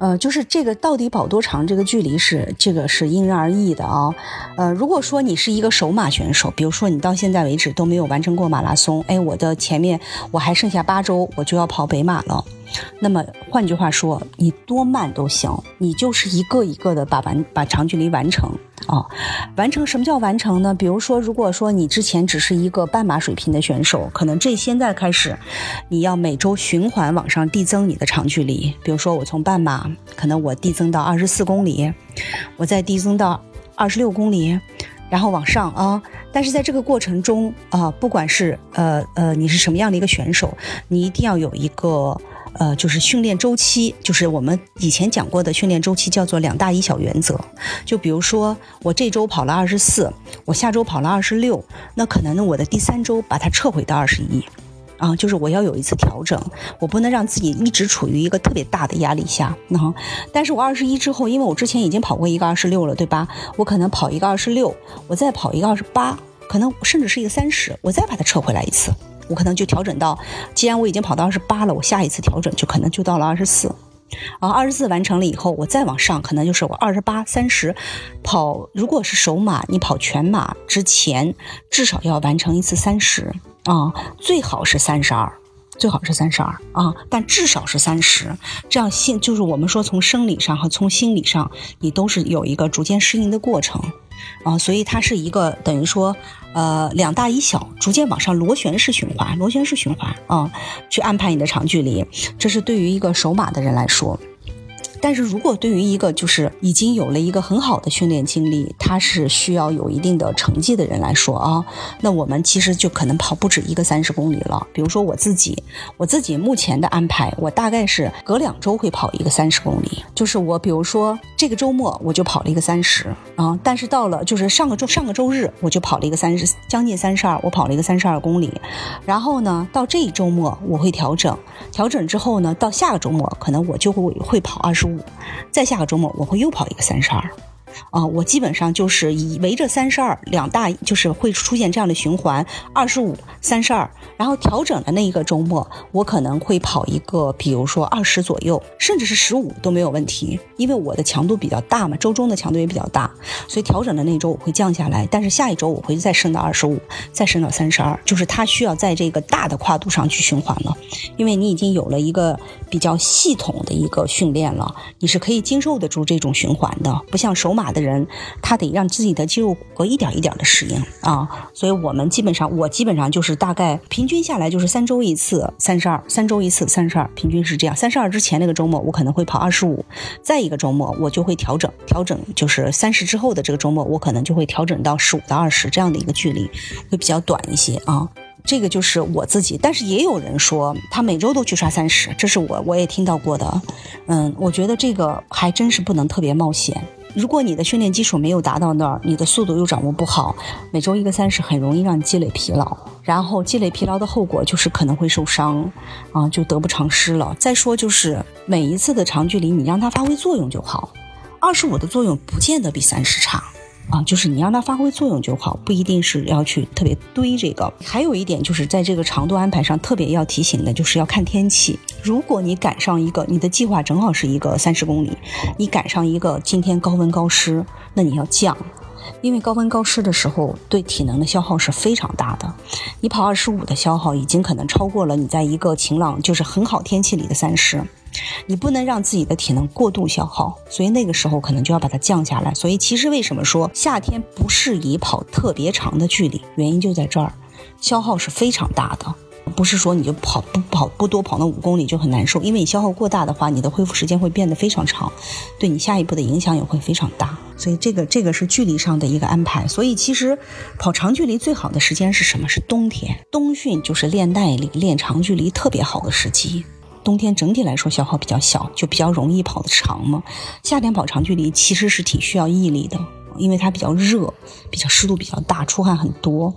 呃，就是这个到底跑多长，这个距离是这个是因人而异的啊。呃，如果说你是一个首马选手，比如说你到现在为止都没有完成过马拉松，哎，我的前面我还剩下八周，我就要跑北马了。那么换句话说，你多慢都行，你就是一个一个的把完把长距离完成啊，完成什么叫完成呢？比如说，如果说你之前只是一个半马水平的选手，可能这现在开始，你要每周循环往上递增你的长距离。比如说，我从半马可能我递增到二十四公里，我再递增到二十六公里，然后往上啊。但是在这个过程中啊，不管是呃呃你是什么样的一个选手，你一定要有一个。呃，就是训练周期，就是我们以前讲过的训练周期，叫做两大一小原则。就比如说，我这周跑了二十四，我下周跑了二十六，那可能呢，我的第三周把它撤回到二十一，啊，就是我要有一次调整，我不能让自己一直处于一个特别大的压力下。那，但是我二十一之后，因为我之前已经跑过一个二十六了，对吧？我可能跑一个二十六，我再跑一个二十八，可能甚至是一个三十，我再把它撤回来一次。我可能就调整到，既然我已经跑到二十八了，我下一次调整就可能就到了二十四，啊，二十四完成了以后，我再往上，可能就是我二十八、三十，跑如果是首马，你跑全马之前至少要完成一次三十。啊，最好是三十二，最好是三十二。啊，但至少是三十，这样心就是我们说从生理上和从心理上，你都是有一个逐渐适应的过程。啊，所以它是一个等于说，呃，两大一小，逐渐往上螺旋式循环，螺旋式循环啊，去安排你的长距离，这是对于一个守马的人来说。但是如果对于一个就是已经有了一个很好的训练经历，他是需要有一定的成绩的人来说啊，那我们其实就可能跑不止一个三十公里了。比如说我自己，我自己目前的安排，我大概是隔两周会跑一个三十公里。就是我比如说这个周末我就跑了一个三十啊，但是到了就是上个周上个周日我就跑了一个三十将近三十二，我跑了一个三十二公里。然后呢，到这一周末我会调整，调整之后呢，到下个周末可能我就会会跑二十五。再下个周末，我会又跑一个三十二。啊，我基本上就是以围着三十二两大，就是会出现这样的循环，二十五、三十二，然后调整的那一个周末，我可能会跑一个，比如说二十左右，甚至是十五都没有问题，因为我的强度比较大嘛，周中的强度也比较大，所以调整的那周我会降下来，但是下一周我会再升到二十五，再升到三十二，就是它需要在这个大的跨度上去循环了，因为你已经有了一个比较系统的一个训练了，你是可以经受得住这种循环的，不像手马。的人，他得让自己的肌肉骨骼一点一点的适应啊，所以我们基本上，我基本上就是大概平均下来就是三周一次，三十二，三周一次，三十二，平均是这样。三十二之前那个周末，我可能会跑二十五，再一个周末我就会调整，调整就是三十之后的这个周末，我可能就会调整到十五到二十这样的一个距离，会比较短一些啊。这个就是我自己，但是也有人说他每周都去刷三十，这是我我也听到过的。嗯，我觉得这个还真是不能特别冒险。如果你的训练基础没有达到那儿，你的速度又掌握不好，每周一个三十很容易让你积累疲劳，然后积累疲劳的后果就是可能会受伤，啊，就得不偿失了。再说就是每一次的长距离，你让它发挥作用就好，二十五的作用不见得比三十差。啊，就是你让它发挥作用就好，不一定是要去特别堆这个。还有一点就是在这个长度安排上特别要提醒的，就是要看天气。如果你赶上一个你的计划正好是一个三十公里，你赶上一个今天高温高湿，那你要降，因为高温高湿的时候对体能的消耗是非常大的。你跑二十五的消耗已经可能超过了你在一个晴朗就是很好天气里的三十。你不能让自己的体能过度消耗，所以那个时候可能就要把它降下来。所以其实为什么说夏天不适宜跑特别长的距离，原因就在这儿，消耗是非常大的。不是说你就跑不跑不多跑那五公里就很难受，因为你消耗过大的话，你的恢复时间会变得非常长，对你下一步的影响也会非常大。所以这个这个是距离上的一个安排。所以其实跑长距离最好的时间是什么？是冬天，冬训就是练耐力、练长距离特别好的时机。冬天整体来说消耗比较小，就比较容易跑得长嘛。夏天跑长距离其实是挺需要毅力的，因为它比较热，比较湿度比较大，出汗很多。